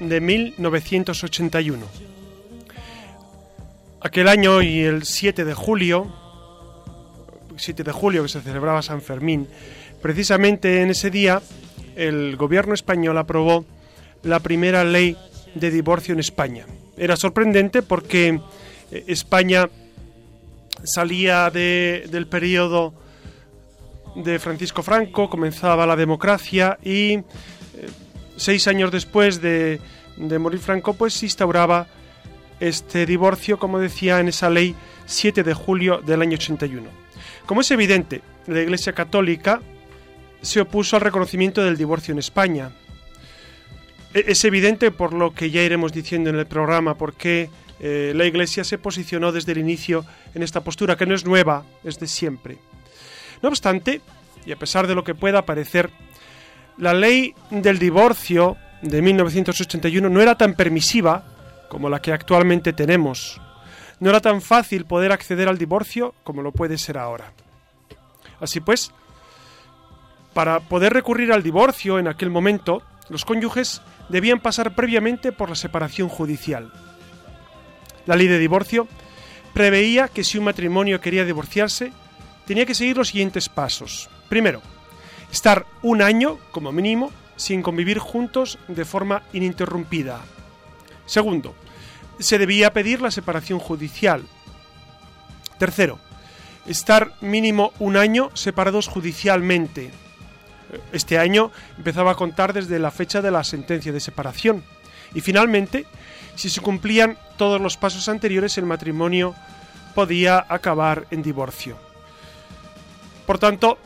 de 1981. Aquel año y el 7 de julio, 7 de julio que se celebraba San Fermín, precisamente en ese día el gobierno español aprobó la primera ley de divorcio en España. Era sorprendente porque eh, España salía del periodo de Francisco Franco, comenzaba la democracia y eh, seis años después de, morir Franco, pues se instauraba este divorcio, como decía en esa ley 7 de julio del año 81. Como es evidente, la Iglesia Católica se opuso al reconocimiento del divorcio en España. E, es evidente por lo que ya iremos diciendo en el programa, porque eh, la Iglesia se posicionó desde el inicio en esta postura, que no es nueva, es de siempre. No obstante, y a pesar de lo que pueda parecer, la ley del divorcio de 1981 no era tan permisiva como la que actualmente tenemos. No era tan fácil poder acceder al divorcio como lo puede ser ahora. Así pues, para poder recurrir al divorcio en aquel momento, los cónyuges debían pasar previamente por la separación judicial. La ley de divorcio preveía que si un matrimonio quería divorciarse, tenía que seguir los siguientes pasos. Primero, estar un año, como mínimo, sin convivir juntos de forma ininterrumpida. Segundo, se debía pedir la separación judicial. Tercero, estar mínimo un año separados judicialmente. Este año empezaba a contar desde la fecha de la sentencia de separación. Y finalmente, si se cumplían todos los pasos anteriores, el matrimonio podía acabar en divorcio. Por tanto,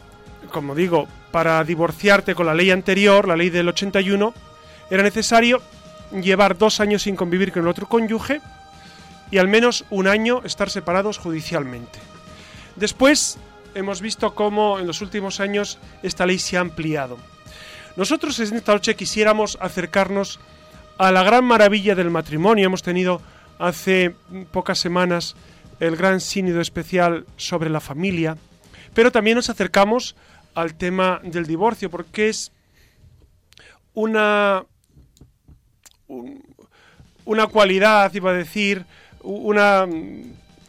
como digo, para divorciarte con la ley anterior, la ley del 81, era necesario llevar dos años sin convivir con el otro cónyuge y al menos un año estar separados judicialmente. Después hemos visto cómo en los últimos años esta ley se ha ampliado. Nosotros en esta noche quisiéramos acercarnos a la gran maravilla del matrimonio. Hemos tenido hace pocas semanas el gran sínodo especial sobre la familia, pero también nos acercamos al tema del divorcio, porque es una, una cualidad, iba a decir, una,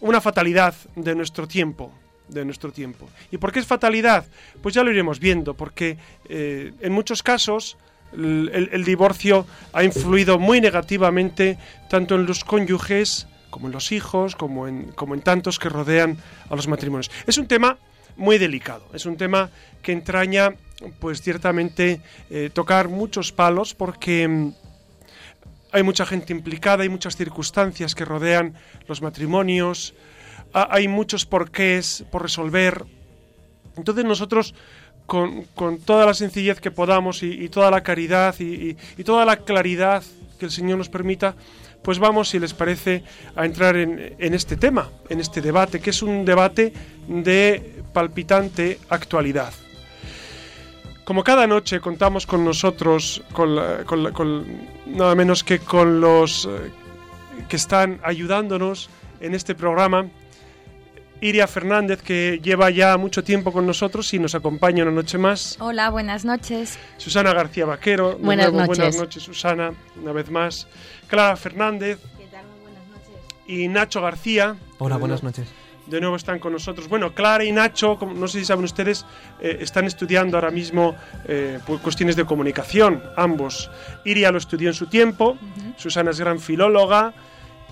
una fatalidad de nuestro tiempo de nuestro tiempo. ¿Y por qué es fatalidad? Pues ya lo iremos viendo, porque eh, en muchos casos el, el, divorcio ha influido muy negativamente tanto en los cónyuges como en los hijos, como en, como en tantos que rodean a los matrimonios. Es un tema muy delicado. Es un tema que entraña, pues ciertamente, eh, tocar muchos palos porque mm, hay mucha gente implicada, hay muchas circunstancias que rodean los matrimonios, hay muchos porqués por resolver. Entonces nosotros, con, toda la sencillez que podamos y, toda la caridad y, toda la claridad que el Señor nos permita, pues vamos, si les parece, a entrar en, este tema, en este debate, que es un debate de palpitante actualidad. Como cada noche contamos con nosotros, con, nada menos que con los eh, que están ayudándonos en este programa, Iria Fernández, que lleva ya mucho tiempo con nosotros y nos acompaña una noche más. Hola, buenas noches. Susana García Vaquero. Buenas noches. Buenas noches, Susana, una vez más. Clara Fernández. ¿Qué tal? Muy buenas noches. Y Nacho García. Hola, buenas noches de nuevo están con nosotros. Bueno, Clara y Nacho, no sé si saben ustedes, eh, están estudiando ahora mismo eh, cuestiones de comunicación, ambos. Iria lo estudió en su tiempo, Susana es gran filóloga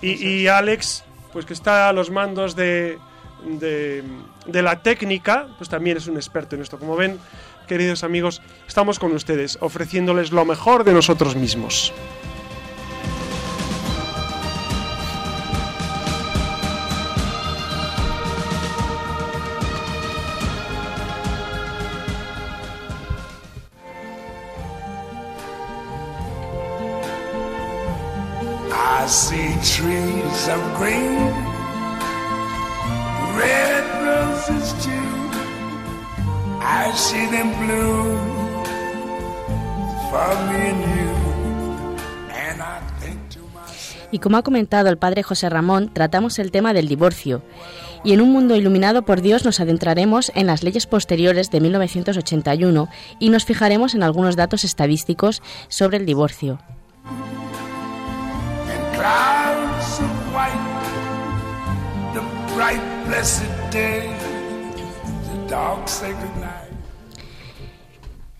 y, Alex, pues que está a los mandos de, de, de la técnica, pues también es un experto en esto. Como ven, queridos amigos, estamos con ustedes, ofreciéndoles lo mejor de nosotros mismos. I see them blue for me and you. And I think to myself. Y como ha comentado el padre José Ramón, tratamos el tema del divorcio. Y en un mundo iluminado por Dios nos adentraremos en las leyes posteriores de 1981 y nos fijaremos en algunos datos estadísticos sobre el divorcio. and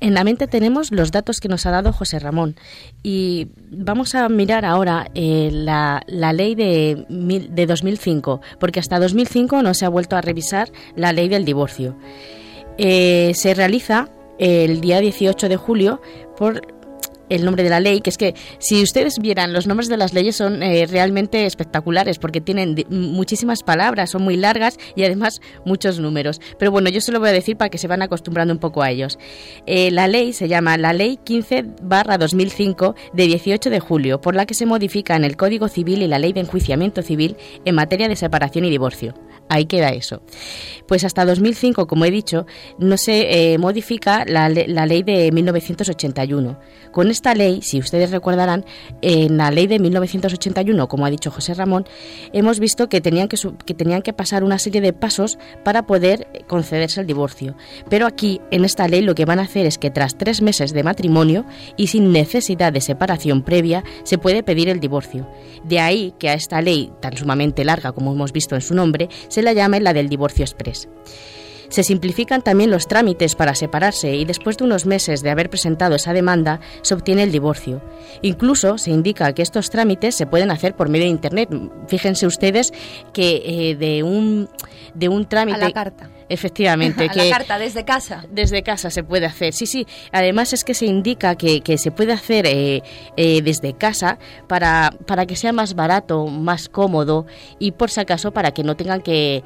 En la mente tenemos los datos que nos ha dado José Ramón y vamos a mirar ahora eh, la, la ley de, de 2005, porque hasta 2005 no se ha vuelto a revisar la ley del divorcio. Eh, se realiza el día 18 de julio por el nombre de la ley, que es que si ustedes vieran los nombres de las leyes son eh, realmente espectaculares porque tienen muchísimas palabras, son muy largas y además muchos números. Pero bueno, yo se lo voy a decir para que se van acostumbrando un poco a ellos. Eh, la ley se llama la Ley 15-2005 de 18 de julio, por la que se modifican el Código Civil y la Ley de Enjuiciamiento Civil en materia de separación y divorcio. Ahí queda eso. Pues hasta 2005, como he dicho, no se eh, modifica la, le- la ley de 1981. Con esta ley, si ustedes recordarán, en la ley de 1981, como ha dicho José Ramón, hemos visto que tenían que, que tenían que pasar una serie de pasos para poder concederse el divorcio. Pero aquí, en esta ley, lo que van a hacer es que tras tres meses de matrimonio y sin necesidad de separación previa, se puede pedir el divorcio. De ahí que a esta ley, tan sumamente larga como hemos visto en su nombre, se la llame la del divorcio express. Se simplifican también los trámites para separarse y después de unos meses de haber presentado esa demanda se obtiene el divorcio. Incluso se indica que estos trámites se pueden hacer por medio de Internet. Fíjense ustedes que eh, de, un, de un trámite... A la carta. Efectivamente, a que la carta, desde casa. desde casa se puede hacer, sí, sí. Además es que se indica que, que se puede hacer eh, eh, desde casa para, para que sea más barato, más cómodo y por si acaso para que no tengan que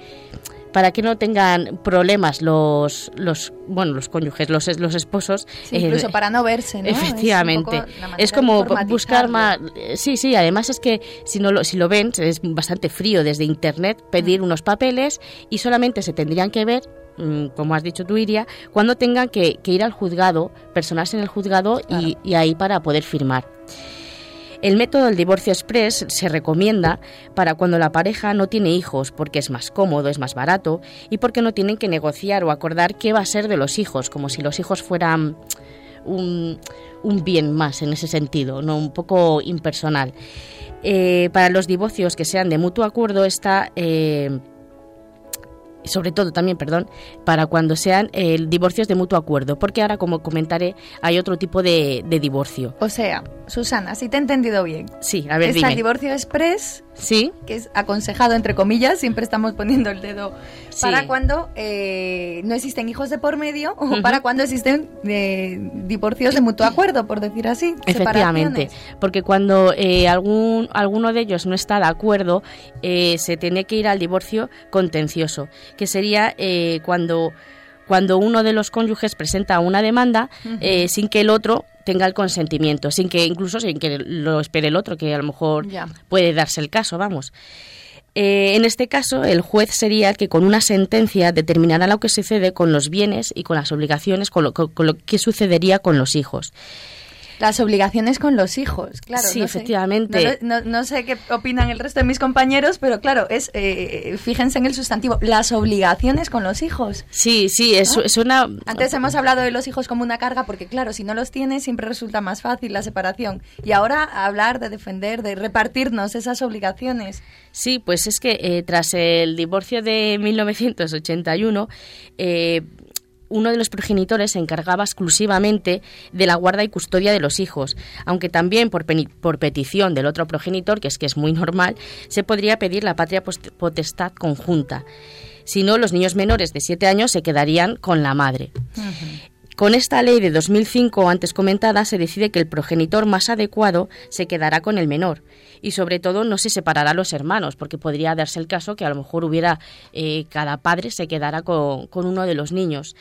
para que no tengan problemas los los bueno los cónyuges los, los esposos Sí, eh, incluso para no verse, Efectivamente. Es, como buscar más. Sí, sí, además es que si, no lo, si lo ven, es bastante frío desde internet pedir unos papeles y solamente se tendrían que ver. mm, Como has dicho tú, Iria, cuando tengan que, que ir al juzgado, personarse en el juzgado y, y ahí para poder firmar. El método del divorcio express se recomienda para cuando la pareja no tiene hijos porque es más cómodo, es más barato y porque no tienen que negociar o acordar qué va a ser de los hijos, como si los hijos fueran un, bien más en ese sentido, no un poco impersonal. Eh, para los divorcios que sean de mutuo acuerdo está eh, sobre todo también, perdón, para cuando sean eh, divorcios de mutuo acuerdo, porque ahora, como comentaré, hay otro tipo de, de divorcio. O sea, Susana, si te he entendido bien. Sí, a ver, el dime. divorcio express, Sí, que es aconsejado, entre comillas, siempre estamos poniendo el dedo, Sí. para cuando eh, no existen hijos de por medio o para cuando existen eh, divorcios de mutuo acuerdo, por decir así. Efectivamente, porque cuando eh, algún, alguno de ellos no está de acuerdo, eh, se tiene que ir al divorcio contencioso, que sería eh, cuando, cuando uno de los cónyuges presenta una demanda eh, sin que el otro tenga el consentimiento, sin que incluso sin que lo espere el otro, que a lo mejor puede darse el caso, vamos. Eh, en este caso, el juez sería el que con una sentencia determinará lo que sucede con los bienes y con las obligaciones, con lo, con lo que sucedería con los hijos. Las obligaciones con los hijos, claro. Sí, no sé. efectivamente. No, no- no sé qué opinan el resto de mis compañeros, pero claro, es eh, fíjense en el sustantivo. Las obligaciones con los hijos. Sí, sí, es, es una... Antes hemos hablado de los hijos como una carga porque, claro, si no los tienes siempre resulta más fácil la separación. Y ahora hablar de defender, de repartirnos esas obligaciones. Sí, pues es que eh, tras el divorcio de 1981, eh, uno de los progenitores se encargaba exclusivamente de la guarda y custodia de los hijos, aunque también por, petición del otro progenitor, que es que es muy normal, se podría pedir la patria potestad conjunta. Si no, los niños menores de 7 años se quedarían con la madre. Con esta ley de 2005 antes comentada se decide que el progenitor más adecuado se quedará con el menor y sobre todo no se separará a los hermanos porque podría darse el caso que a lo mejor hubiera eh, cada padre se quedará con, con uno de los niños.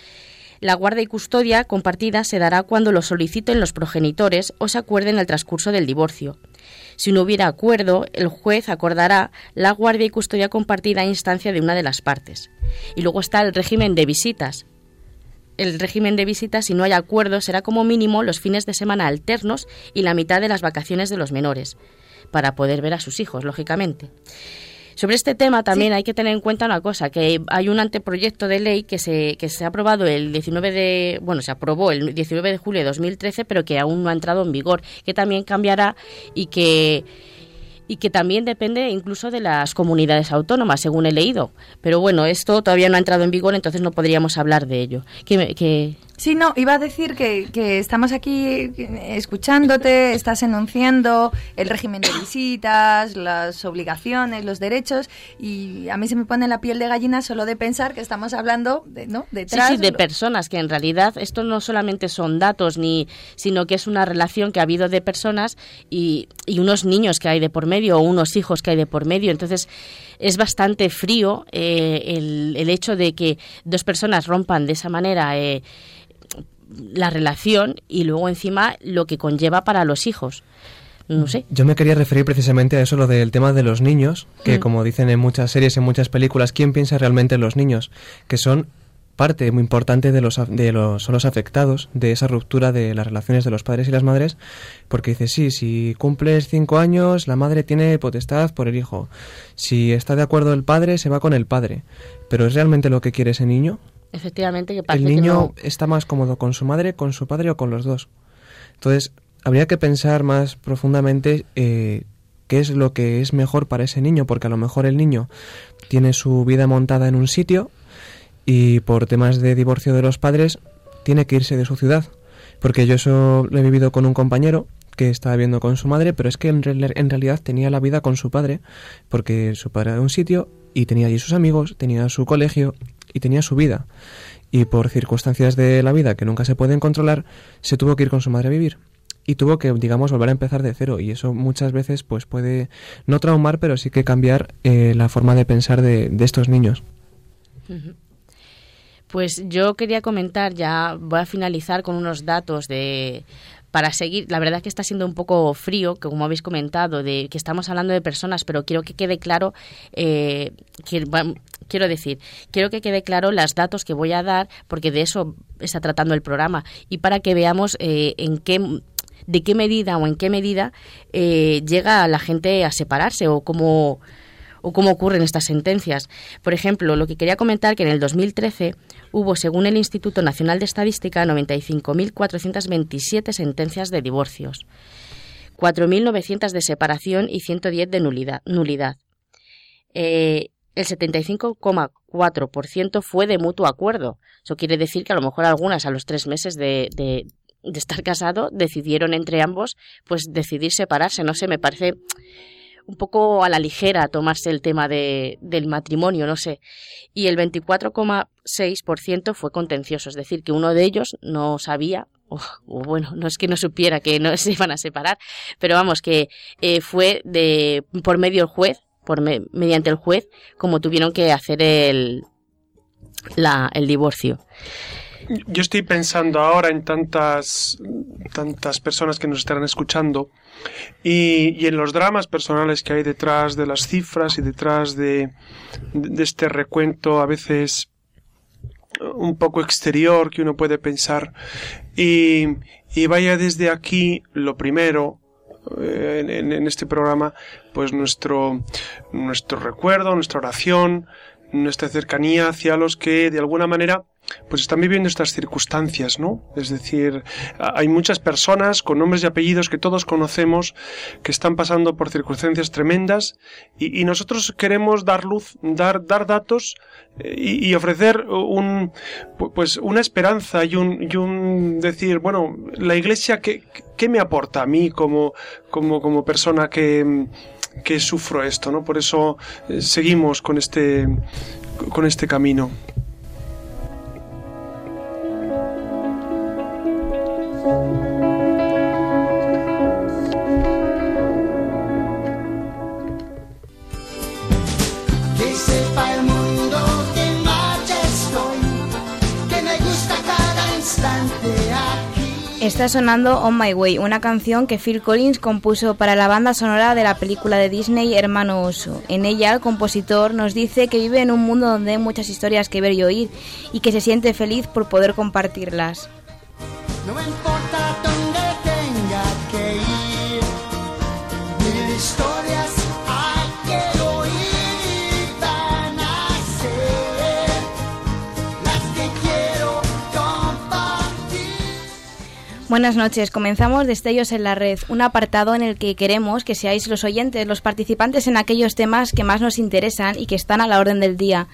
La guarda y custodia compartida se dará cuando lo soliciten los progenitores o se acuerden en el transcurso del divorcio. Si no hubiera acuerdo, el juez acordará la guardia y custodia compartida a instancia de una de las partes. Y luego está el régimen de visitas. El régimen de visitas, si no hay acuerdo, será como mínimo los fines de semana alternos y la mitad de las vacaciones de los menores, para poder ver a sus hijos, lógicamente. Sobre este tema también hay que tener en cuenta una cosa, que hay un anteproyecto de ley que se, que se ha aprobado el 19 de, bueno, se aprobó el 19 de julio de 2013, pero que aún no ha entrado en vigor, que también cambiará y que y que también depende incluso de las comunidades autónomas, según he leído. Pero bueno, esto todavía no ha entrado en vigor, entonces no podríamos hablar de ello. Que... Sí, no, iba a decir que, que, estamos aquí escuchándote, estás enunciando el régimen de visitas, las obligaciones, los derechos, y a mí se me pone la piel de gallina solo de pensar que estamos hablando de, ¿no? Detrás, sí, sí, de personas, que en realidad esto no solamente son datos, ni, sino que es una relación que ha habido de personas y, y unos niños que hay de por medio o unos hijos que hay de por medio. Entonces, es bastante frío eh, el, el, hecho de que dos personas rompan de esa manera. Eh, la relación y luego encima lo que conlleva para los hijos. No sé. Yo me quería referir precisamente a eso, lo del tema de los niños, que mm. como dicen en muchas series, en muchas películas, ¿quién piensa realmente en los niños? Que son parte muy importante de los, de los, son los afectados de esa ruptura de las relaciones de los padres y las madres, porque dice, sí, si cumples cinco años, la madre tiene potestad por el hijo. Si está de acuerdo el padre, se va con el padre. Pero ¿es realmente lo que quiere ese niño? Efectivamente, que El niño está más cómodo con su madre, con su padre o con los dos. Entonces, habría que pensar más profundamente eh, qué es lo que es mejor para ese niño, porque a lo mejor el niño tiene su vida montada en un sitio y por temas de divorcio de los padres tiene que irse de su ciudad. Porque yo eso lo he vivido con un compañero que estaba viviendo con su madre, pero es que en, en realidad tenía la vida con su padre, porque su padre era de un sitio y tenía allí sus amigos, tenía su colegio y tenía su vida. Y por circunstancias de la vida que nunca se pueden controlar, se tuvo que ir con su madre a vivir. Y tuvo que, digamos, volver a empezar de cero. Y eso muchas veces pues puede no traumar, pero sí que cambiar eh, la forma de pensar de, de estos niños. Pues yo quería comentar, ya voy a finalizar con unos datos de para seguir, la verdad que está siendo un poco frío, que como habéis comentado, de que estamos hablando de personas, pero quiero que quede claro, eh, que, quiero decir, quiero que quede claro los datos que voy a dar, porque de eso está tratando el programa, y para que veamos eh, en qué de qué medida o en qué medida eh, llega la gente a separarse o cómo o cómo ocurren estas sentencias. Por ejemplo, lo que quería comentar que en el 2013 hubo, según el Instituto Nacional de Estadística, 95.427 sentencias de divorcios, 4.900 de separación y 110 de nulidad. Eh, el 75,4% fue de mutuo acuerdo. Eso quiere decir que a lo mejor algunas a los tres meses de, de, de estar casado decidieron entre ambos pues decidir separarse. No sé, me parece un poco a la ligera tomarse el tema de, del matrimonio, no sé. Y el 24,6% fue contencioso, es decir, que uno de ellos no sabía, o, bueno, no es que no supiera que no se iban a separar, pero vamos, que eh, fue de por medio del juez, por mediante el juez, como tuvieron que hacer el, la, el divorcio. Yo estoy pensando ahora en tantas, tantas personas que nos estarán escuchando y, en los dramas personales que hay detrás de las cifras y detrás de, de este recuento a veces un poco exterior que uno puede pensar. Y, y vaya desde aquí lo primero eh, en, en, este programa pues nuestro nuestro recuerdo nuestra oración nuestra cercanía hacia los que de alguna manera pues están viviendo estas circunstancias, ¿no? Es decir, hay muchas personas con nombres y apellidos que todos conocemos que están pasando por circunstancias tremendas y, nosotros queremos dar luz, dar, dar datos eh, y, y, ofrecer un, pues una esperanza y un, y un decir, bueno, la iglesia, ¿qué, qué me aporta a mí como, como, como persona que, que sufro esto, ¿no? Por eso eh, seguimos con este, con este camino. Está sonando On My Way, una canción que Phil Collins compuso para la banda sonora de la película de Disney Hermano Oso. En ella el compositor nos dice que vive en un mundo donde hay muchas historias que ver y oír y que se siente feliz por poder compartirlas. No importa dónde tenga que ir, las que quiero compartir. Buenas noches, comenzamos Destellos en la Red, un apartado en el que queremos que seáis los oyentes, los participantes en aquellos temas que más nos interesan y que están a la orden del día.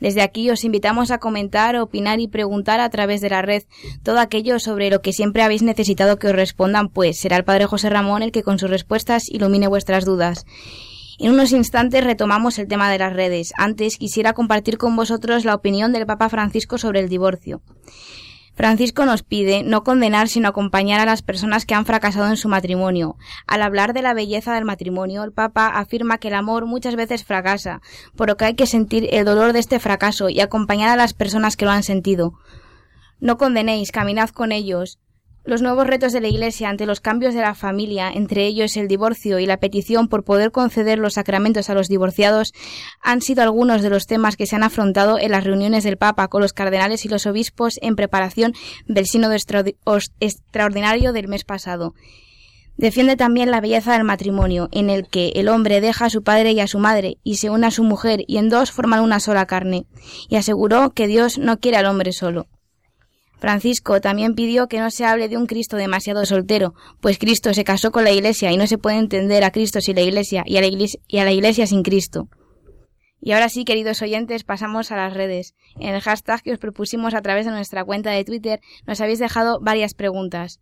Desde aquí os invitamos a comentar, opinar y preguntar a través de la red todo aquello sobre lo que siempre habéis necesitado que os respondan, pues será el Padre José Ramón el que con sus respuestas ilumine vuestras dudas. En unos instantes retomamos el tema de las redes. Antes quisiera compartir con vosotros la opinión del Papa Francisco sobre el divorcio. Francisco nos pide no condenar sino acompañar a las personas que han fracasado en su matrimonio. Al hablar de la belleza del matrimonio, el Papa afirma que el amor muchas veces fracasa, por lo que hay que sentir el dolor de este fracaso y acompañar a las personas que lo han sentido. No condenéis, caminad con ellos. Los nuevos retos de la Iglesia ante los cambios de la familia, entre ellos el divorcio y la petición por poder conceder los sacramentos a los divorciados, han sido algunos de los temas que se han afrontado en las reuniones del Papa con los cardenales y los obispos en preparación del sínodo extraordinario del mes pasado. Defiende también la belleza del matrimonio, en el que el hombre deja a su padre y a su madre y se une a su mujer y en dos forman una sola carne, y aseguró que Dios no quiere al hombre solo. Francisco también pidió que no se hable de un Cristo demasiado soltero, pues Cristo se casó con la Iglesia y no se puede entender a Cristo sin la Iglesia y a la Iglesia, sin Cristo. Y ahora sí, queridos oyentes, pasamos a las redes. En el hashtag que os propusimos a través de nuestra cuenta de Twitter nos habéis dejado varias preguntas.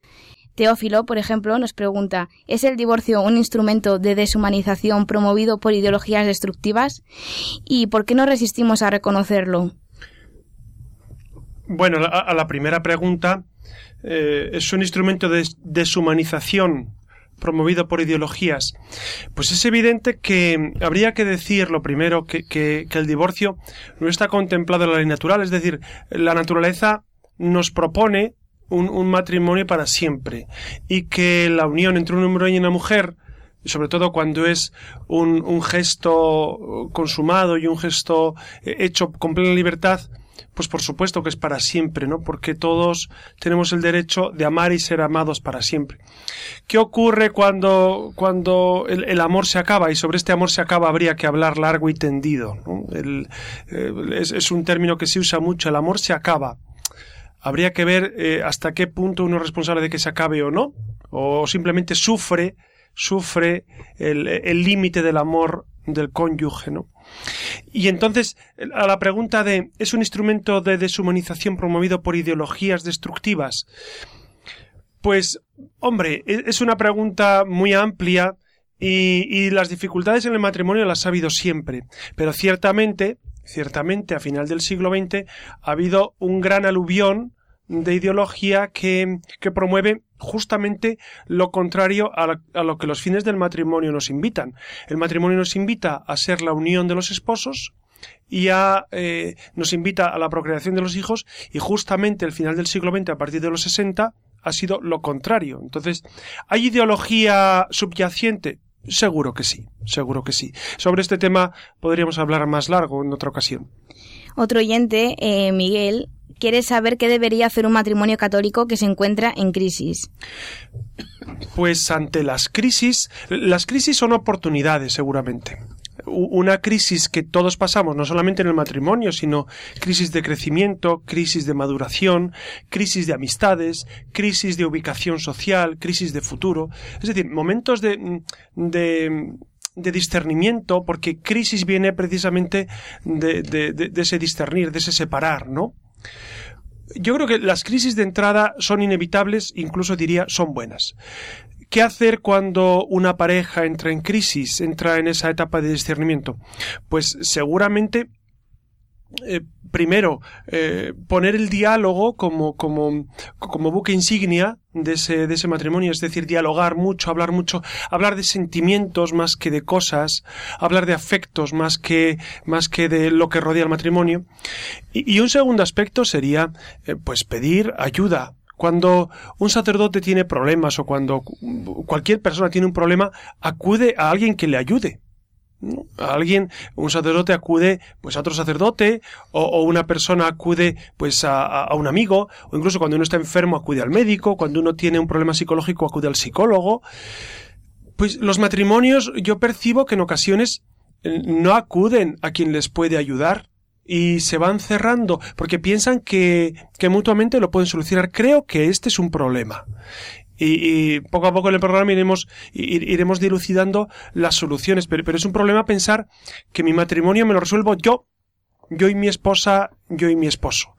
Teófilo, por ejemplo, nos pregunta ¿Es el divorcio un instrumento de deshumanización promovido por ideologías destructivas? ¿Y por qué no resistimos a reconocerlo? Bueno, a, la primera pregunta, eh, ¿es un instrumento de deshumanización promovido por ideologías? Pues es evidente que habría que decir lo primero que, que, que el divorcio no está contemplado en la ley natural, es decir, la naturaleza nos propone un, un, matrimonio para siempre y que la unión entre un hombre y una mujer sobre todo cuando es un, un gesto consumado y un gesto hecho con plena libertad, pues por supuesto que es para siempre, ¿no? Porque todos tenemos el derecho de amar y ser amados para siempre. ¿Qué ocurre cuando, cuando el, amor se acaba? Y sobre este amor se acaba habría que hablar largo y tendido. ¿no? Eh, es, es un término que se usa mucho. El amor se acaba habría que ver eh, hasta qué punto uno es responsable de que se acabe o no, o simplemente sufre, sufre el límite del amor del cónyuge, ¿no? Y entonces, a la pregunta de ¿es un instrumento de deshumanización promovido por ideologías destructivas? Pues, hombre, es una pregunta muy amplia y, y las dificultades en el matrimonio las ha habido siempre, pero ciertamente ciertamente a final del siglo XX ha habido un gran aluvión de ideología que, que promueve justamente lo contrario a, la, a, lo que los fines del matrimonio nos invitan. El matrimonio nos invita a ser la unión de los esposos y a, eh, nos invita a la procreación de los hijos y justamente el final del siglo XX a partir de los 60 ha sido lo contrario. Entonces, ¿hay ideología subyacente? Seguro que sí, seguro que sí. Sobre este tema podríamos hablar más largo en otra ocasión. Otro oyente, eh, Miguel, quiere saber qué debería hacer un matrimonio católico que se encuentra en crisis. Pues ante las crisis, las crisis son oportunidades seguramente. Una crisis que todos pasamos, no solamente en el matrimonio, sino crisis de crecimiento, crisis de maduración, crisis de amistades, crisis de ubicación social, crisis de futuro. Es decir, momentos de, de de discernimiento, porque crisis viene precisamente de, de, ese discernir, de ese separar, ¿no? Yo creo que las crisis de entrada son inevitables, incluso diría son buenas. ¿Qué hacer cuando una pareja entra en crisis, entra en esa etapa de discernimiento? Pues seguramente eh, primero, eh, poner el diálogo como, como, como buque insignia de ese, de ese matrimonio, es decir, dialogar mucho, hablar mucho, hablar de sentimientos más que de cosas, hablar de afectos más que, más que de lo que rodea el matrimonio. Y, un segundo aspecto sería, eh, pues pedir ayuda, Cuando un sacerdote tiene problemas o cuando cu- cualquier persona tiene un problema, acude a alguien que le ayude. Alguien, un sacerdote acude pues a otro sacerdote o, una persona acude pues a, a- a un amigo o incluso cuando uno está enfermo acude al médico, cuando uno tiene un problema psicológico acude al psicólogo. Pues los matrimonios yo percibo que en ocasiones eh, no acuden a quien les puede ayudar y se van cerrando porque piensan que, que mutuamente lo pueden solucionar. Creo que este es un problema. Y, y poco a poco en el programa iremos, ir- iremos dilucidando las soluciones, pero, pero es un problema pensar que mi matrimonio me lo resuelvo yo, yo y mi esposa, yo y mi esposo.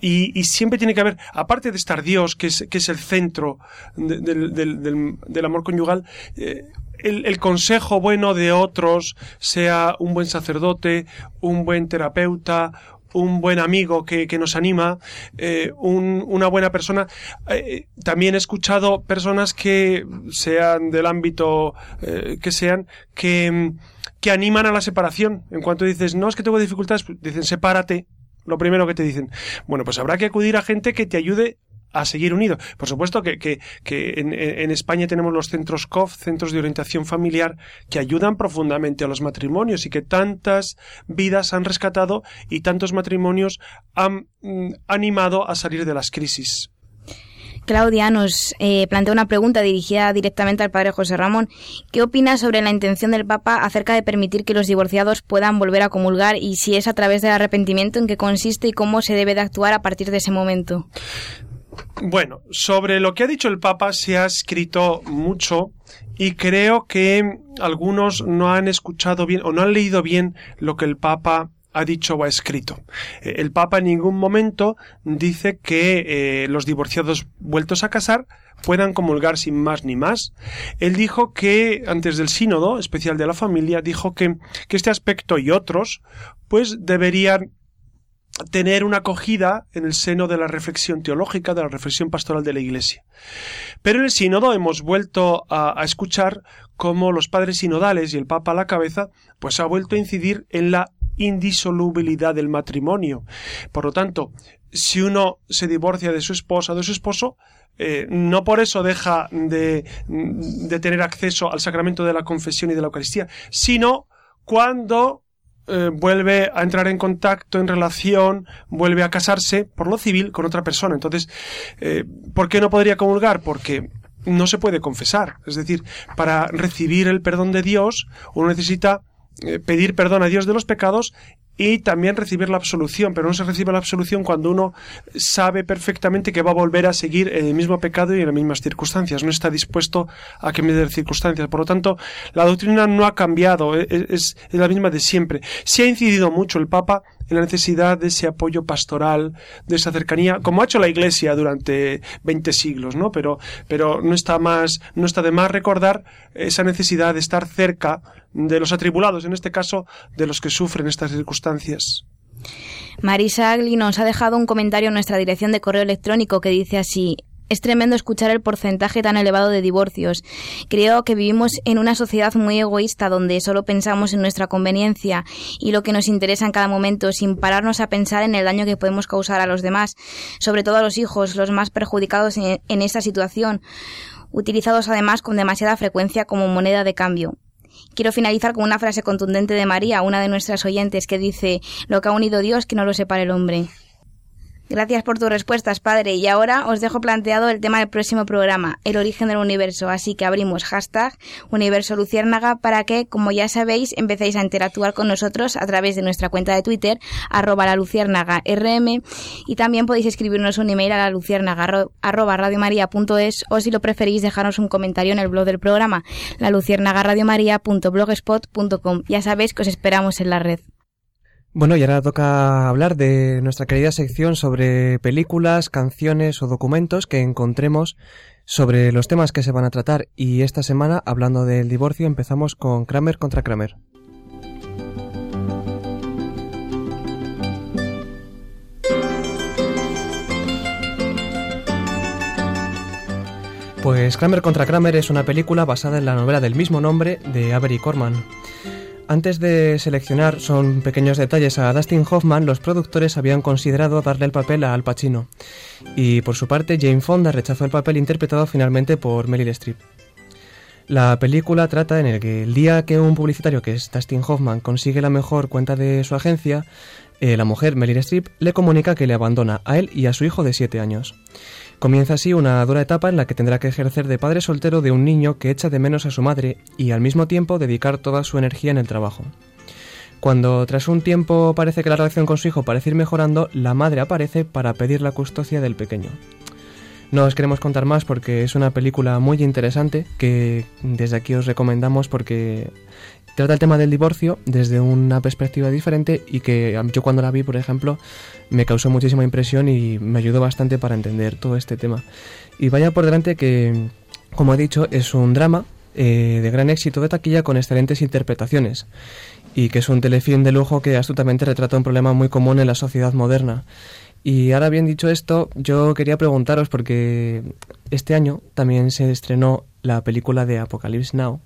Y, siempre tiene que haber, aparte de estar Dios, que es, que es el centro de- del- del amor conyugal, eh, el, el consejo bueno de otros, sea un buen sacerdote, un buen terapeuta, un buen amigo que, que nos anima, eh, un- una buena persona. Eh, también he escuchado personas que sean del ámbito eh, que sean, que, mm, que animan a la separación. En cuanto dices, no, es que tengo dificultades, pues dicen, sepárate. Lo primero que te dicen. Bueno, pues habrá que acudir a gente que te ayude a seguir unido. Por supuesto que, en España tenemos los centros COF, centros de orientación familiar, que ayudan profundamente a los matrimonios y que tantas vidas han rescatado y tantos matrimonios han mm, animado a salir de las crisis. Claudia nos eh, plantea una pregunta dirigida directamente al padre José Ramón. ¿Qué opina sobre la intención del Papa acerca de permitir que los divorciados puedan volver a comulgar y si es a través del arrepentimiento en qué consiste y cómo se debe de actuar a partir de ese momento? Bueno, sobre lo que ha dicho el Papa se ha escrito mucho y creo que algunos no han escuchado bien o no han leído bien lo que el Papa ha dicho o ha escrito. Eh, El Papa en ningún momento dice que eh, los divorciados vueltos a casar puedan comulgar sin más ni más. Él dijo que antes del sínodo especial de la familia dijo que, que este aspecto y otros pues deberían tener una acogida en el seno de la reflexión teológica, de la reflexión pastoral de la Iglesia. Pero en el sínodo hemos vuelto a, escuchar cómo los padres sinodales y el Papa a la cabeza, pues ha vuelto a incidir en la indisolubilidad del matrimonio. Por lo tanto, si uno se divorcia de su esposa o de su esposo, eh, no por eso deja de, de tener acceso al sacramento de la confesión y de la Eucaristía, sino cuando eh, vuelve a entrar en contacto, en relación, vuelve a casarse por lo civil con otra persona. Entonces, eh, ¿por qué no podría comulgar? Porque no se puede confesar. Es decir, para recibir el perdón de Dios, uno necesita eh, pedir perdón a Dios de los pecados y también recibir la absolución, pero no se recibe la absolución cuando uno sabe perfectamente que va a volver a seguir el mismo pecado y en las mismas circunstancias, no está dispuesto a cambiar de circunstancias. Por lo tanto, la doctrina no ha cambiado, e- e- es, es la misma de siempre. Sí ha incidido mucho el Papa en la necesidad de ese apoyo pastoral, de esa cercanía, como ha hecho la Iglesia durante 20 siglos, ¿no? Pero, pero no está más, no está de más recordar esa necesidad de estar cerca de los atribulados, en este caso, de los que sufren estas circunstancias. Marisa Agli nos ha dejado un comentario en nuestra dirección de correo electrónico que dice así. Es tremendo escuchar el porcentaje tan elevado de divorcios. Creo que vivimos en una sociedad muy egoísta donde solo pensamos en nuestra conveniencia y lo que nos interesa en cada momento sin pararnos a pensar en el daño que podemos causar a los demás, sobre todo a los hijos, los más perjudicados en, esta situación, utilizados además con demasiada frecuencia como moneda de cambio. Quiero finalizar con una frase contundente de María, una de nuestras oyentes, que dice, lo que ha unido Dios, que no lo separe el hombre. Gracias por tus respuestas, padre. Y ahora os dejo planteado el tema del próximo programa, el origen del universo. Así que abrimos hashtag Universo Luciérnaga para que, como ya sabéis, empecéis a interactuar con nosotros a través de nuestra cuenta de Twitter, arroba la luciérnaga rm, y también podéis escribirnos un email a la luciérnaga arro- arroba radiomaria.es o si lo preferís dejarnos un comentario en el blog del programa, la luciérnagarradiomaria.blogspot.com. Ya sabéis que os esperamos en la red. Bueno, y ahora toca hablar de nuestra querida sección sobre películas, canciones o documentos que encontremos sobre los temas que se van a tratar. Y esta semana, hablando del divorcio, empezamos con Kramer contra Kramer. Pues Kramer contra Kramer es una película basada en la novela del mismo nombre de Avery Corman. Antes de seleccionar, son pequeños detalles, a Dustin Hoffman, los productores habían considerado darle el papel a Al Pacino. Y por su parte, Jane Fonda rechazó el papel interpretado finalmente por Meryl Streep. La película trata en el que el día que un publicitario, que es Dustin Hoffman, consigue la mejor cuenta de su agencia, eh, la mujer, Meryl Streep, le comunica que le abandona a él y a su hijo de 7 años. Comienza así una dura etapa en la que tendrá que ejercer de padre soltero de un niño que echa de menos a su madre y al mismo tiempo dedicar toda su energía en el trabajo. Cuando tras un tiempo parece que la relación con su hijo parece ir mejorando, la madre aparece para pedir la custodia del pequeño. No os queremos contar más porque es una película muy interesante que desde aquí os recomendamos porque trata el tema del divorcio desde una perspectiva diferente y que yo cuando la vi, por ejemplo, me causó muchísima impresión y me ayudó bastante para entender todo este tema. Y vaya por delante que, como he dicho, es un drama eh, de gran éxito de taquilla con excelentes interpretaciones y que es un telefilm de lujo que astutamente retrata un problema muy común en la sociedad moderna. Y ahora bien dicho esto, yo quería preguntaros porque este año también se estrenó la película de Apocalypse Now.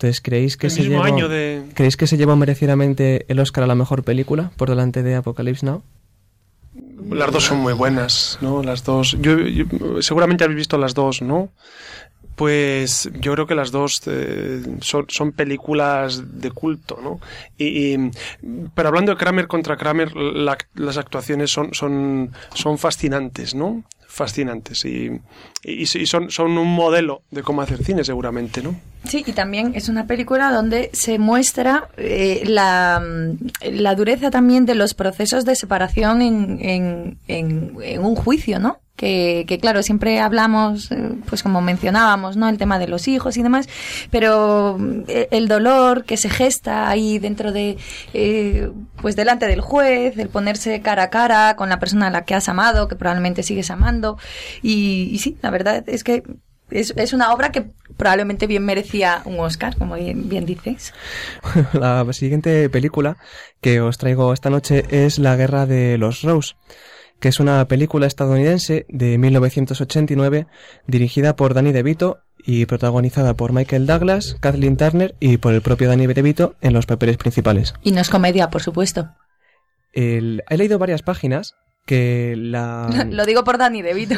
Entonces, ¿creéis que, El se mismo llevó, año de- ¿creéis que se llevó merecidamente el Oscar a la mejor película por delante de Apocalypse Now? Las dos son muy buenas, ¿no? Las dos. Yo, yo- seguramente habéis visto las dos, ¿no? Pues yo creo que las dos eh, son, películas de culto, ¿no? Y, pero hablando de Kramer contra Kramer, la- las actuaciones son, son, son fascinantes, ¿no? Fascinantes. Y, y, son, son un modelo de cómo hacer cine, seguramente, ¿no? Sí, y también es una película donde se muestra eh, la, la dureza también de los procesos de separación en, en, en- en un juicio, ¿no? Que, claro, siempre hablamos, eh, pues como mencionábamos, ¿no? El tema de los hijos y demás, pero mm, e- el dolor que se gesta ahí dentro de, eh, pues delante del juez, el ponerse cara a cara con la persona a la que has amado, que probablemente sigues amando, y, y sí, la verdad es que es, es una obra que probablemente bien merecía un Oscar, como bien, bien dices. la siguiente película que os traigo esta noche es La Guerra de los Rose, que es una película estadounidense de 1989 dirigida por Danny DeVito y protagonizada por Michael Douglas, Kathleen Turner y por el propio Danny DeVito en los papeles principales. Y no es comedia, por supuesto. El- he leído varias páginas que la, Lo digo por Dani DeVito.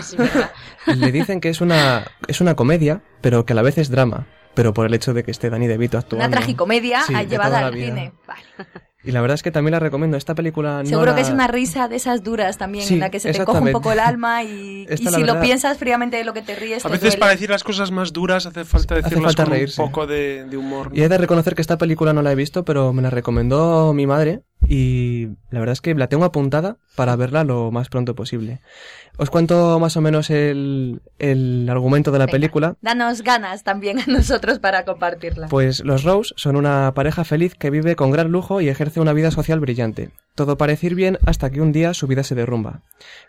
le dicen que es una, es una comedia, pero que a la vez es drama, pero por el hecho de que esté Danny DeVito actuando. Una tragicomedia Sí, llevada al cine. Vale. Y la verdad es que también la recomiendo. Esta película no Seguro la- que es una risa de esas duras también, Sí, en la que se te coge un poco el alma y, Esta, y si lo verdad- piensas fríamente de lo que te ríes, A te veces duele. para decir las cosas más duras hace falta Hace decirlas falta con reírse. un poco de, de humor. ¿no? Y he de reconocer que esta película no la he visto, pero me la recomendó mi madre y la verdad es que la tengo apuntada para verla lo más pronto posible. Os cuento más o menos el, el argumento de la Venga, película. Danos ganas también a nosotros para compartirla. Pues los Rose son una pareja feliz que vive con gran lujo y ejerce una vida social brillante. Todo parece ir bien hasta que un día su vida se derrumba.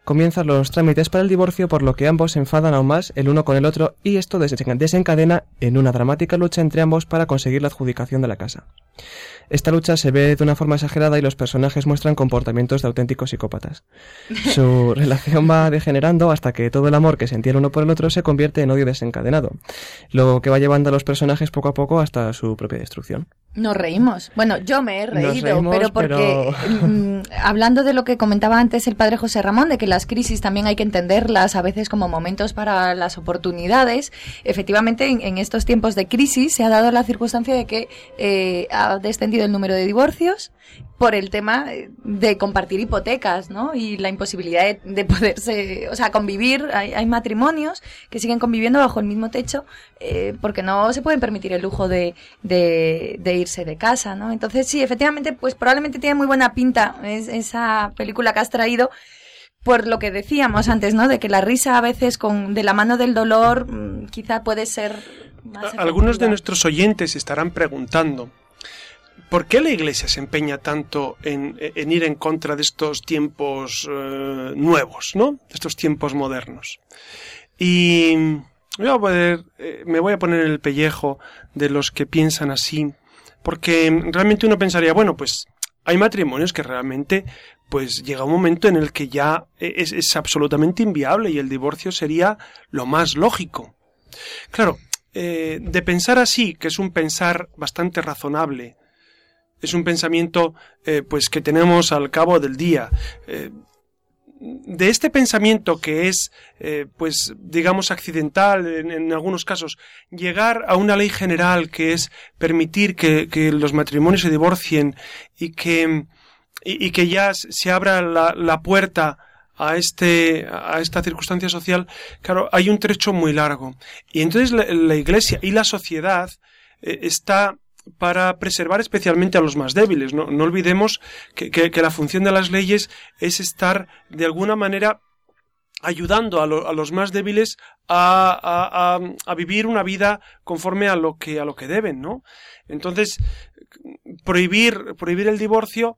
Comienzan los trámites para el divorcio por lo que ambos se enfadan aún más el uno con el otro y esto desen- desencadena en una dramática lucha entre ambos para conseguir la adjudicación de la casa. Esta lucha se ve de una forma exagerada y los personajes muestran comportamientos de auténticos psicópatas. Su relación va degenerando hasta que todo el amor que sentían uno por el otro se convierte en odio desencadenado, lo que va llevando a los personajes poco a poco hasta su propia destrucción. Nos reímos. Bueno, yo me he reído, reímos, pero porque mm, hablando de lo que comentaba antes el padre José Ramón, de que las crisis también hay que entenderlas a veces como momentos para las oportunidades, efectivamente en, en estos tiempos de crisis se ha dado la circunstancia de que eh, ha descendido el número de divorcios por el tema de compartir hipotecas, ¿no? Y la imposibilidad de, de poderse, o sea, convivir. Hay, hay matrimonios que siguen conviviendo bajo el mismo techo eh, porque no se pueden permitir el lujo de, de, de irse de casa, ¿no? Entonces, sí, efectivamente, pues probablemente tiene muy buena pinta es- esa película que has traído por lo que decíamos antes, ¿no? De que la risa a veces con de la mano del dolor mm, quizá puede ser más Algunos de nuestros oyentes estarán preguntando, ¿por qué la Iglesia se empeña tanto en, ir en contra de estos tiempos eh, nuevos, ¿no? De estos tiempos modernos. Y voy a poder, eh, me voy a poner en el pellejo de los que piensan así, porque realmente uno pensaría, bueno, pues hay matrimonios que realmente pues llega un momento en el que ya es, es absolutamente inviable y el divorcio sería lo más lógico. Claro, eh, de pensar así, que es un pensar bastante razonable, es un pensamiento eh, pues que tenemos al cabo del día. Eh, de este pensamiento que es, eh, pues, digamos, accidental en, algunos casos, llegar a una ley general que es permitir que, que los matrimonios se divorcien y que, y, que ya se abra la, la puerta a este a esta circunstancia social, claro, hay un trecho muy largo. Y entonces la, Iglesia y la sociedad está para preservar especialmente a los más débiles. No, no olvidemos que, que- la función de las leyes es estar de alguna manera ayudando a, a los más débiles a, a- a- a vivir una vida conforme a lo que a lo que deben, ¿no? Entonces prohibir prohibir el divorcio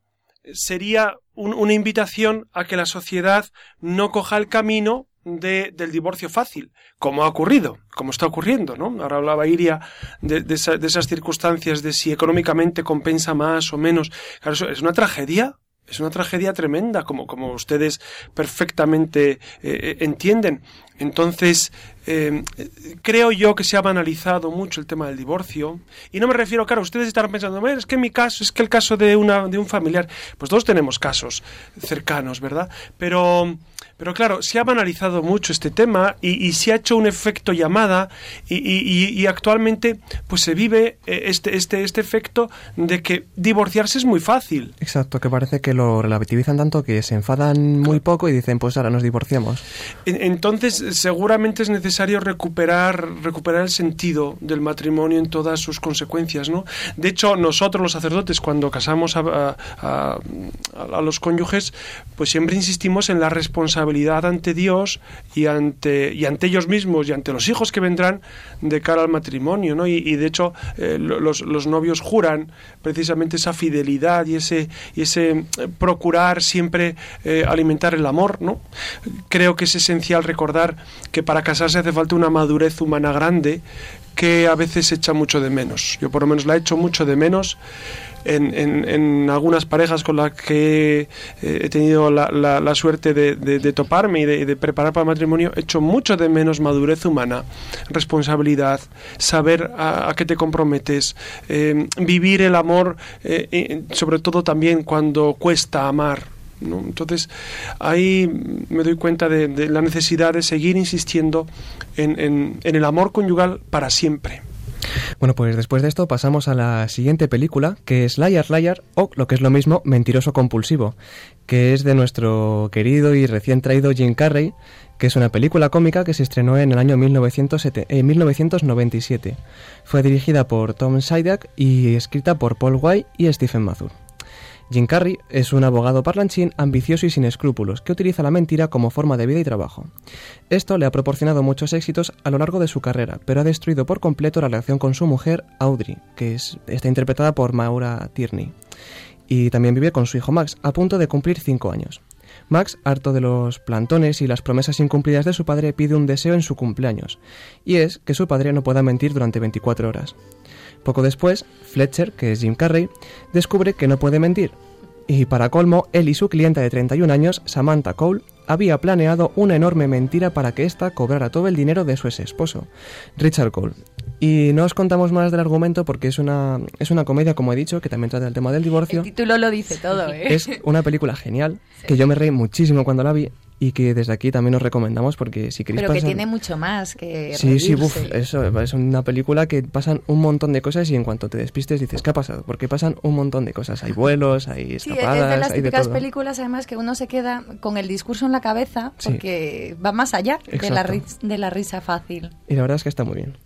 sería un- una invitación a que la sociedad no coja el camino de- del divorcio fácil, como ha ocurrido, como está ocurriendo, ¿no? Ahora hablaba Iria de, de esa- de esas circunstancias de si económicamente compensa más o menos. Claro, eso es una tragedia, es una tragedia tremenda, como, como ustedes perfectamente eh, eh, entienden. Entonces, eh, creo yo que se ha banalizado mucho el tema del divorcio. Y no me refiero, claro, ustedes estarán pensando, "Bueno, es que mi caso, es que el caso de, una, de un familiar, pues todos tenemos casos cercanos, ¿verdad? Pero, pero claro, se ha banalizado mucho este tema y, y se ha hecho un efecto llamada y, y- y- actualmente pues se vive eh, este, este, este efecto de que divorciarse es muy fácil. Exacto, que parece que lo relativizan tanto que se enfadan muy poco y dicen, pues ahora nos divorciamos. En- Entonces, seguramente es necesario recuperar, recuperar el sentido del matrimonio en todas sus consecuencias, ¿no? De hecho, nosotros los sacerdotes, cuando casamos a, a- los cónyuges, pues siempre insistimos en la responsabilidad ante Dios y ante, y ante ellos mismos y ante los hijos que vendrán de cara al matrimonio, ¿no? Y, de hecho, eh, lo- los, los novios juran precisamente esa fidelidad y ese, y ese eh, procurar siempre eh, alimentar el amor, ¿no? Creo que es esencial recordar que para casarse hace falta una madurez humana grande que a veces echa mucho de menos. Yo por lo menos la he hecho mucho de menos en, en- algunas parejas con las que eh, he tenido la, la- suerte de, de- toparme y de, preparar para matrimonio, he hecho mucho de menos madurez humana, responsabilidad, saber a, qué te comprometes, eh, vivir el amor, eh, sobre todo también cuando cuesta amar. ¿No? Entonces, ahí me doy cuenta de, la necesidad de seguir insistiendo en, en- el amor conyugal para siempre. Bueno, pues después de esto pasamos a la siguiente película, que es Liar Liar, o lo que es lo mismo, Mentiroso Compulsivo, que es de nuestro querido y recién traído Jim Carrey, que es una película cómica que se estrenó en el año 1907 eh, 1997. Fue dirigida por Tom Sidak y escrita por Paul White y Stephen Mazur. Jim Carrey es un abogado parlanchín ambicioso y sin escrúpulos que utiliza la mentira como forma de vida y trabajo. Esto le ha proporcionado muchos éxitos a lo largo de su carrera, pero ha destruido por completo la relación con su mujer, Audrey, que es, está interpretada por Maura Tierney. Y también vive con su hijo Max, a punto de cumplir 5 años. Max, harto de los plantones y las promesas incumplidas de su padre, pide un deseo en su cumpleaños, y es que su padre no pueda mentir durante 24 horas. Poco después, Fletcher, que es Jim Carrey, descubre que no puede mentir. Y para colmo, él y su clienta de 31 años, Samantha Cole, había planeado una enorme mentira para que ésta cobrara todo el dinero de su ex esposo, Richard Cole. Y no os contamos más del argumento porque es una, es una comedia, como he dicho, que también trata el tema del divorcio. El título lo dice todo, ¿eh? Es una película genial, que yo me reí muchísimo cuando la vi y que desde aquí también os recomendamos porque si queréis Pero que pasar- tiene mucho más que Sí, sí, buf, reírse. eso, es una película que pasan un montón de cosas y en cuanto te despistes dices, ¿qué ha pasado? Porque pasan un montón de cosas. Hay vuelos, hay Sí, es escapadas, de las hay de típicas todo. películas, además, que uno se queda con el discurso en la cabeza Sí. porque va más allá de la, de la risa fácil. Y la verdad es que está muy bien.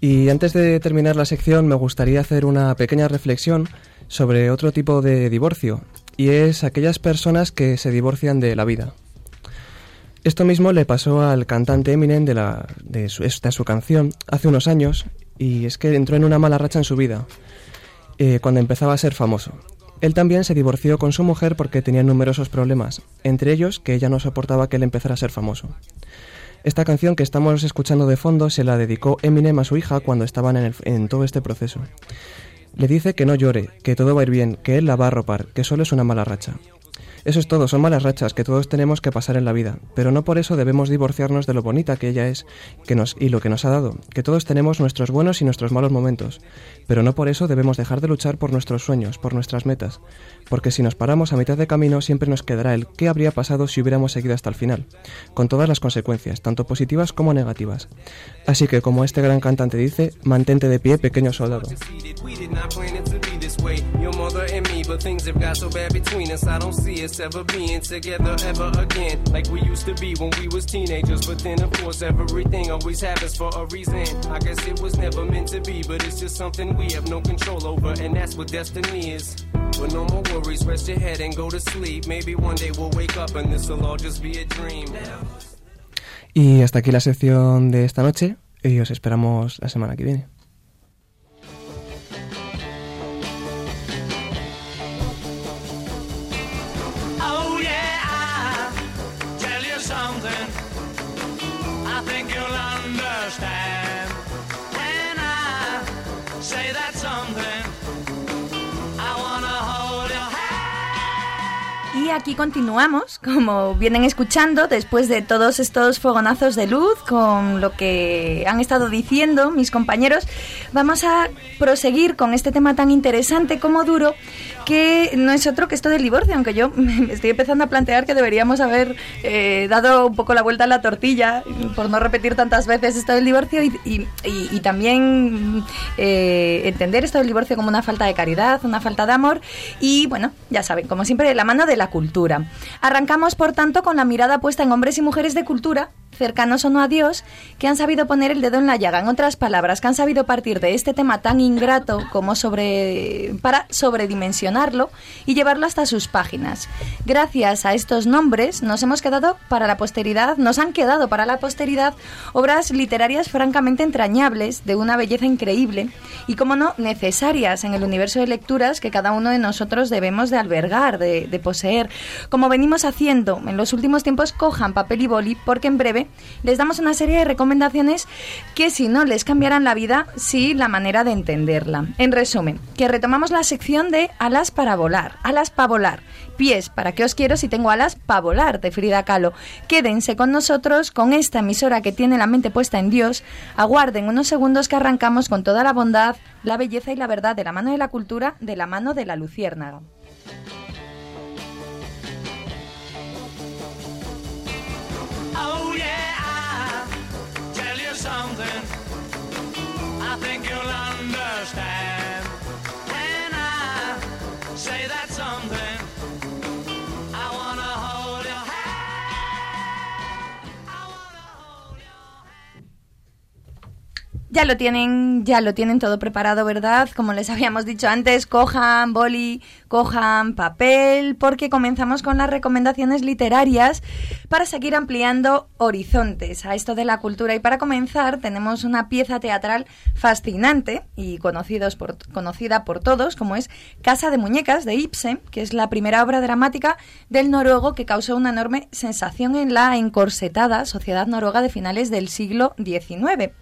Y antes de terminar la sección me gustaría hacer una pequeña reflexión sobre otro tipo de divorcio, y es aquellas personas que se divorcian de la vida. Esto mismo le pasó al cantante Eminem de, la, de su, su canción hace unos años, y es que entró en una mala racha en su vida, eh, cuando empezaba a ser famoso. Él también se divorció con su mujer porque tenía numerosos problemas, entre ellos que ella no soportaba que él empezara a ser famoso. Esta canción que estamos escuchando de fondo se la dedicó Eminem a su hija cuando estaban en, todo este proceso. Le dice que no llore, que todo va a ir bien, que él la va a arropar, que solo es una mala racha. Eso es todo, son malas rachas que todos tenemos que pasar en la vida, pero no por eso debemos divorciarnos de lo bonita que ella es que nos, y lo que nos ha dado, que todos tenemos nuestros buenos y nuestros malos momentos, pero no por eso debemos dejar de luchar por nuestros sueños, por nuestras metas, porque si nos paramos a mitad de camino siempre nos quedará el qué habría pasado si hubiéramos seguido hasta el final, con todas las consecuencias, tanto positivas como negativas. Así que como este gran cantante dice, mantente de pie, pequeño soldado. But things have got so bad between us. I don't see us ever being together ever again, like we used to be when we was teenagers. But then, of course, everything always happens for a reason. I guess it was never meant to be, but it's just something we have no control over, and that's what destiny is. But no more worries, rest your head and go to sleep. Maybe one day we'll wake up and this'll all just be a dream. Y hasta aquí la sección de esta noche y os esperamos la semana que viene. Aquí continuamos, como vienen escuchando, después de todos estos fogonazos de luz, con lo que han estado diciendo mis compañeros, vamos a proseguir con este tema tan interesante como duro, que no es otro que esto del divorcio, aunque yo me estoy empezando a plantear que deberíamos haber eh, dado un poco la vuelta a la tortilla, por no repetir tantas veces esto del divorcio, y, y- y- y también eh, entender esto del divorcio como una falta de caridad, una falta de amor, y bueno, ya saben, como siempre, la mano de la Arrancamos, por tanto, con la mirada puesta en hombres y mujeres de cultura, cercanos o no a Dios, que han sabido poner el dedo en la llaga. En otras palabras, que han sabido partir de este tema tan ingrato como sobre para sobredimensionarlo y llevarlo hasta sus páginas. Gracias a estos nombres nos hemos quedado para la posteridad, nos han quedado para la posteridad obras literarias francamente entrañables, de una belleza increíble y, como no, necesarias en el universo de lecturas que cada uno de nosotros debemos de albergar, de, de poseer. Como venimos haciendo en los últimos tiempos, cojan papel y boli porque en breve les damos una serie de recomendaciones que si no les cambiarán la vida, sí la manera de entenderla. En resumen, que retomamos la sección de alas para volar, alas para volar, pies para que os quiero si tengo alas para volar de Frida Kahlo. Quédense con nosotros con esta emisora que tiene la mente puesta en Dios. Aguarden unos segundos que arrancamos con toda la bondad, la belleza y la verdad de la mano de la cultura, de la mano de la luciérnaga. hashtag. Ya lo tienen, ya lo tienen todo preparado, ¿verdad? Como les habíamos dicho antes, cojan boli, cojan papel, porque comenzamos con las recomendaciones literarias para seguir ampliando horizontes a esto de la cultura. Y para comenzar, tenemos una pieza teatral fascinante y conocidos por, conocida por todos, como es Casa de Muñecas de Ibsen, que es la primera obra dramática del noruego que causó una enorme sensación en la encorsetada sociedad noruega de finales del siglo XIX.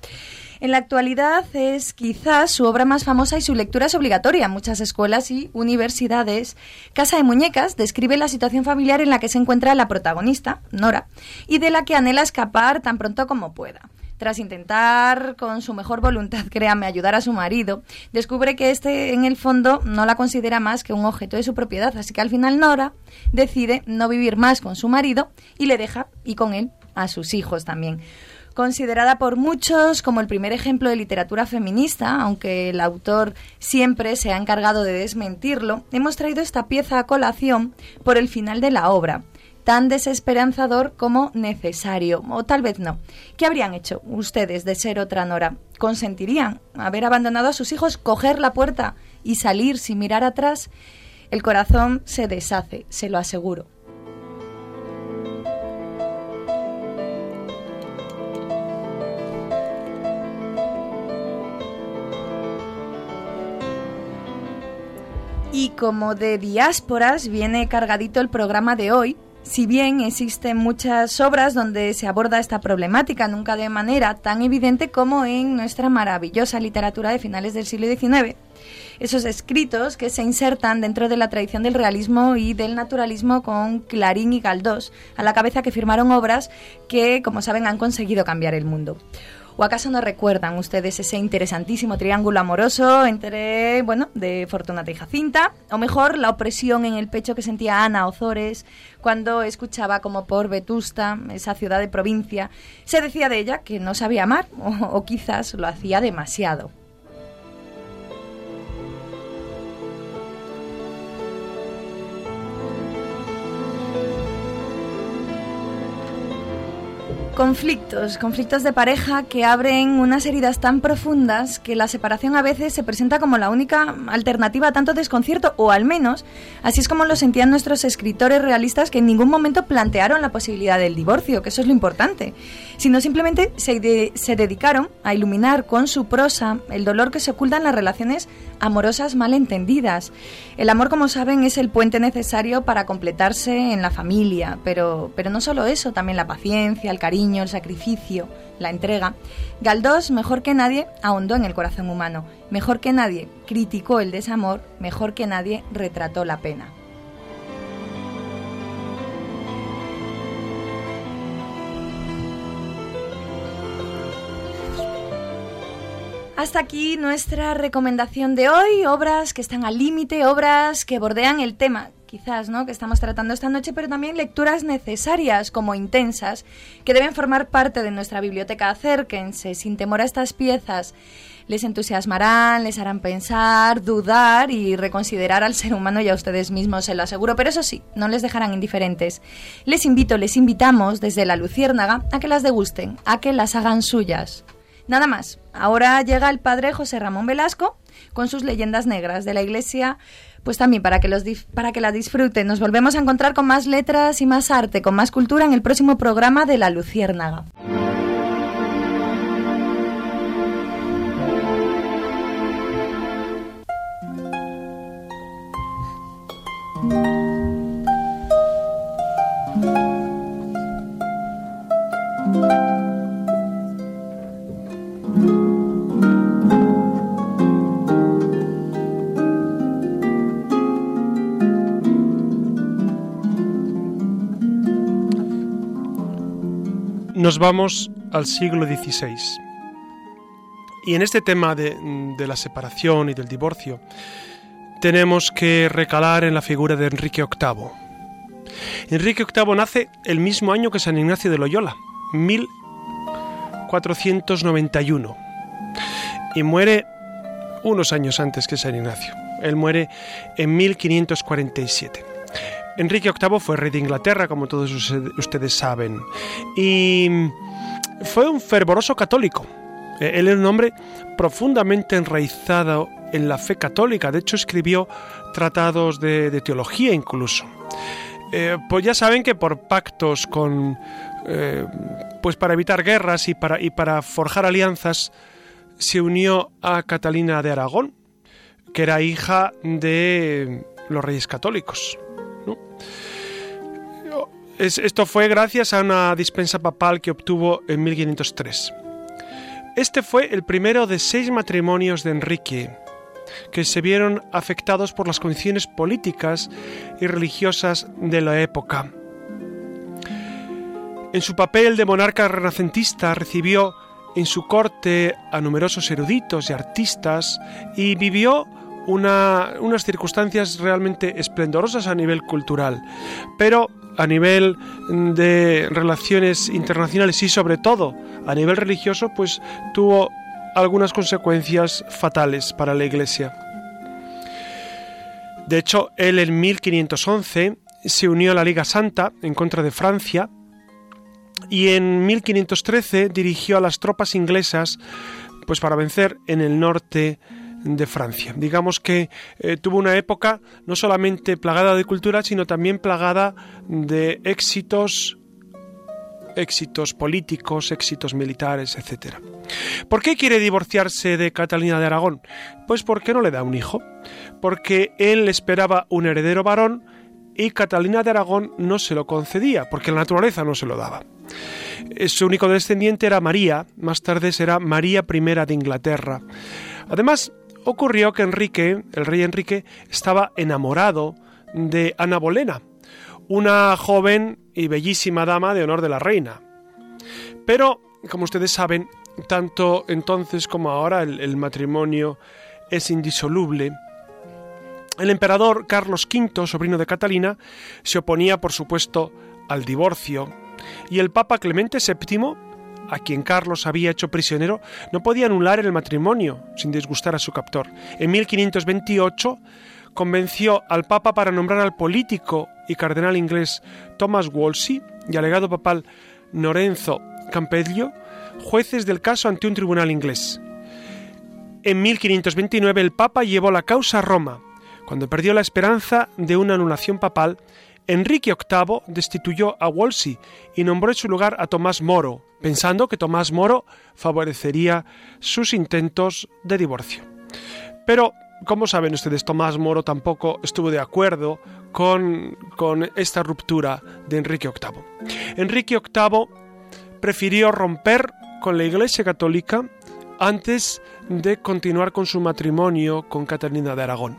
En la actualidad es quizás su obra más famosa y su lectura es obligatoria en muchas escuelas y universidades. Casa de Muñecas describe la situación familiar en la que se encuentra la protagonista, Nora, y de la que anhela escapar tan pronto como pueda. Tras intentar con su mejor voluntad, créame, ayudar a su marido, descubre que este en el fondo no la considera más que un objeto de su propiedad, así que al final Nora decide no vivir más con su marido y le deja, y con él, a sus hijos también considerada por muchos como el primer ejemplo de literatura feminista, aunque el autor siempre se ha encargado de desmentirlo, hemos traído esta pieza a colación por el final de la obra, tan desesperanzador como necesario, o tal vez no. ¿Qué habrían hecho ustedes de ser otra Nora? ¿Consentirían haber abandonado a sus hijos, coger la puerta y salir sin mirar atrás? El corazón se deshace, se lo aseguro. Y como de diásporas viene cargadito el programa de hoy, Si bien existen muchas obras donde se aborda esta problemática, nunca de manera tan evidente como en nuestra maravillosa literatura de finales del siglo XIX. Esos escritos que se insertan dentro de la tradición del realismo y del naturalismo con Clarín y Galdós, a la cabeza que firmaron obras que, como saben, han conseguido cambiar el mundo. ¿O acaso no recuerdan ustedes ese interesantísimo triángulo amoroso entre, bueno, de Fortunata y Jacinta? O mejor, la opresión en el pecho que sentía Ana Ozores cuando escuchaba como por Vetusta, esa ciudad de provincia, se decía de ella que no sabía amar, o, o quizás lo hacía demasiado. Conflictos, conflictos de pareja que abren unas heridas tan profundas que la separación a veces se presenta como la única alternativa a tanto desconcierto, o al menos así es como lo sentían nuestros escritores realistas que en ningún momento plantearon la posibilidad del divorcio, que eso es lo importante, sino simplemente se, se dedicaron a iluminar con su prosa el dolor que se oculta en las relaciones amorosas malentendidas. El amor, como saben, es el puente necesario para completarse en la familia, pero, pero no solo eso, también la paciencia, el cariño, el sacrificio, la entrega. Galdós, mejor que nadie, ahondó en el corazón humano. Mejor que nadie, criticó el desamor. Mejor que nadie, retrató la pena. Hasta aquí nuestra recomendación de hoy, obras que están al límite, obras que bordean el tema, quizás, ¿no? que estamos tratando esta noche, pero también lecturas necesarias como intensas, que deben formar parte de nuestra biblioteca. Acérquense sin temor a estas piezas. Les entusiasmarán, les harán pensar, dudar y reconsiderar al ser humano y a ustedes mismos, se lo aseguro. Pero eso sí, no les dejarán indiferentes. Les invito, les invitamos desde la Luciérnaga a que las degusten, a que las hagan suyas. Nada más. Ahora llega el padre José Ramón Velasco con sus leyendas negras de la iglesia, pues también para que, los para que la disfruten. Nos volvemos a encontrar con más letras y más arte, con más cultura en el próximo programa de La Luciérnaga. Nos vamos al siglo XVI. Y en este tema de, la separación y del divorcio, tenemos que recalar en la figura de Enrique VIII. Enrique VIII nace el mismo año que San Ignacio de Loyola, 1491, y muere unos años antes que San Ignacio. Él muere en 1547. Enrique VIII fue rey de Inglaterra, como todos usted- ustedes saben, y fue un fervoroso católico. Eh, Él era un hombre profundamente enraizado en la fe católica, de hecho escribió tratados de, teología incluso. Eh, pues ya saben que por pactos con, eh, pues para evitar guerras y para forjar alianzas, se unió a Catalina de Aragón, que era hija de los reyes católicos. Esto fue gracias a una dispensa papal que obtuvo en 1503. Este fue el primero de seis matrimonios de Enrique, que se vieron afectados por las condiciones políticas y religiosas de la época. En su papel de monarca renacentista recibió en su corte a numerosos eruditos y artistas y vivió una- unas circunstancias realmente esplendorosas a nivel cultural, pero a nivel de relaciones internacionales y sobre todo a nivel religioso, pues tuvo algunas consecuencias fatales para la Iglesia. De hecho, él en 1511 se unió a la Liga Santa en contra de Francia y en 1513 dirigió a las tropas inglesas pues para vencer en el norte de Francia. Digamos que eh, tuvo una época no solamente plagada de cultura, sino también plagada de éxitos éxitos políticos, éxitos militares, etc. ¿Por qué quiere divorciarse de Catalina de Aragón? Pues porque no le da un hijo, porque él esperaba un heredero varón y Catalina de Aragón no se lo concedía, porque la naturaleza no se lo daba. Eh, Su único descendiente era María, más tarde será María I de Inglaterra. Además, ocurrió que Enrique, el rey Enrique, estaba enamorado de Ana Bolena, una joven y bellísima dama de honor de la reina. Pero, como ustedes saben, tanto entonces como ahora el, el matrimonio es indisoluble. El emperador Carlos V, sobrino de Catalina, se oponía, por supuesto, al divorcio, y el Papa Clemente VII, a quien Carlos había hecho prisionero, no podía anular el matrimonio sin disgustar a su captor. En 1528 convenció al Papa para nombrar al político y cardenal inglés Thomas Wolsey y al legado papal Lorenzo Campeggio jueces del caso ante un tribunal inglés. En 1529 el Papa llevó la causa a Roma. Cuando perdió la esperanza de una anulación papal, Enrique VIII destituyó a Wolsey y nombró en su lugar a Tomás Moro, pensando que Tomás Moro favorecería sus intentos de divorcio. Pero, como saben ustedes, Tomás Moro tampoco estuvo de acuerdo con, con esta ruptura de Enrique VIII. Enrique VIII prefirió romper con la Iglesia Católica antes de continuar con su matrimonio con Catalina de Aragón.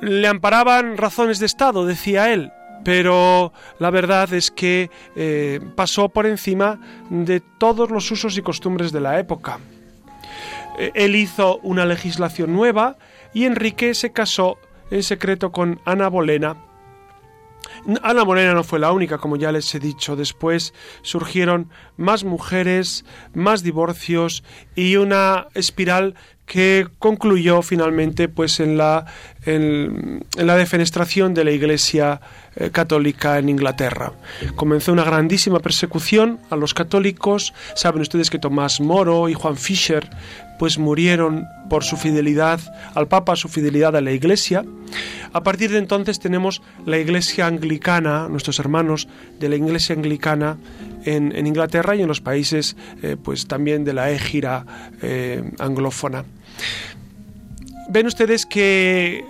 Le amparaban razones de Estado, decía él, pero la verdad es que eh, pasó por encima de todos los usos y costumbres de la época. Eh, él hizo una legislación nueva y Enrique se casó en secreto con Ana Bolena. Ana Bolena no fue la única, como ya les he dicho. Después surgieron más mujeres, más divorcios y una espiral que concluyó finalmente pues en la, en, la defenestración de la Iglesia eh, católica en Inglaterra. Comenzó una grandísima persecución a los católicos. Saben ustedes que Tomás Moro y Juan Fischer pues murieron por su fidelidad al Papa, su fidelidad a la Iglesia. A partir de entonces tenemos la Iglesia anglicana, nuestros hermanos de la Iglesia anglicana en, en Inglaterra y en los países eh, pues también de la égira eh, anglófona. Ven ustedes que,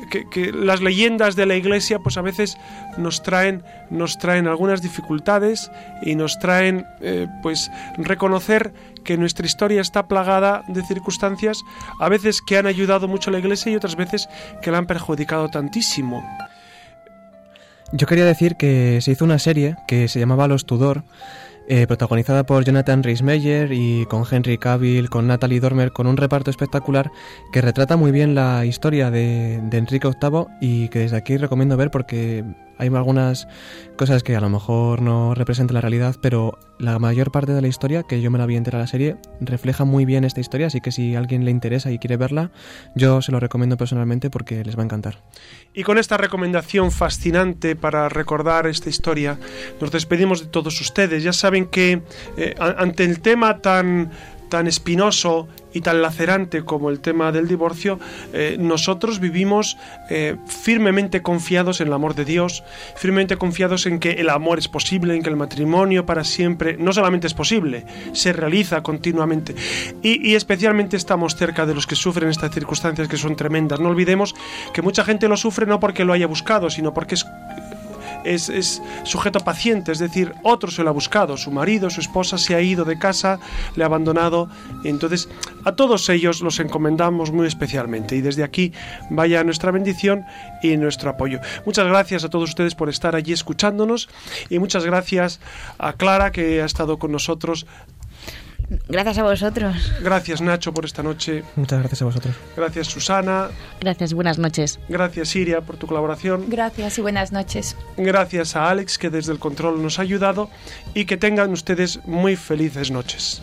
las leyendas de la iglesia pues a veces nos traen, nos traen algunas dificultades y nos traen eh, pues reconocer que nuestra historia está plagada de circunstancias a veces que han ayudado mucho a la iglesia y otras veces que la han perjudicado tantísimo. Yo quería decir que se hizo una serie que se llamaba Los Tudor, eh, protagonizada por Jonathan Rhys-Meyer y con Henry Cavill, con Natalie Dormer, con un reparto espectacular que retrata muy bien la historia de, Enrique VIII y que desde aquí recomiendo ver porque hay algunas cosas que a lo mejor no representan la realidad, pero la mayor parte de la historia, que yo me la vi entera la serie, refleja muy bien esta historia, así que si a alguien le interesa y quiere verla, yo se lo recomiendo personalmente porque les va a encantar. Y con esta recomendación fascinante para recordar esta historia, nos despedimos de todos ustedes. Ya saben que eh, ante el tema tan tan espinoso y tan lacerante como el tema del divorcio, eh, nosotros vivimos eh, firmemente confiados en el amor de Dios, firmemente confiados en que el amor es posible, en que el matrimonio para siempre no solamente es posible, se realiza continuamente. Y, y especialmente estamos cerca de los que sufren estas circunstancias que son tremendas. No olvidemos que mucha gente lo sufre no porque lo haya buscado, sino porque es es, es, sujeto paciente, es decir, otro se lo ha buscado, su marido, su esposa se ha ido de casa, le ha abandonado, entonces a todos ellos los encomendamos muy especialmente y desde aquí vaya nuestra bendición y nuestro apoyo. Muchas gracias a todos ustedes por estar allí escuchándonos y muchas gracias a Clara que ha estado con nosotros Gracias a vosotros. Gracias Nacho por esta noche. Muchas gracias a vosotros. Gracias Susana. Gracias, buenas noches. Gracias Siria por tu colaboración. Gracias y buenas noches. Gracias a Alex que desde el control nos ha ayudado y que tengan ustedes muy felices noches.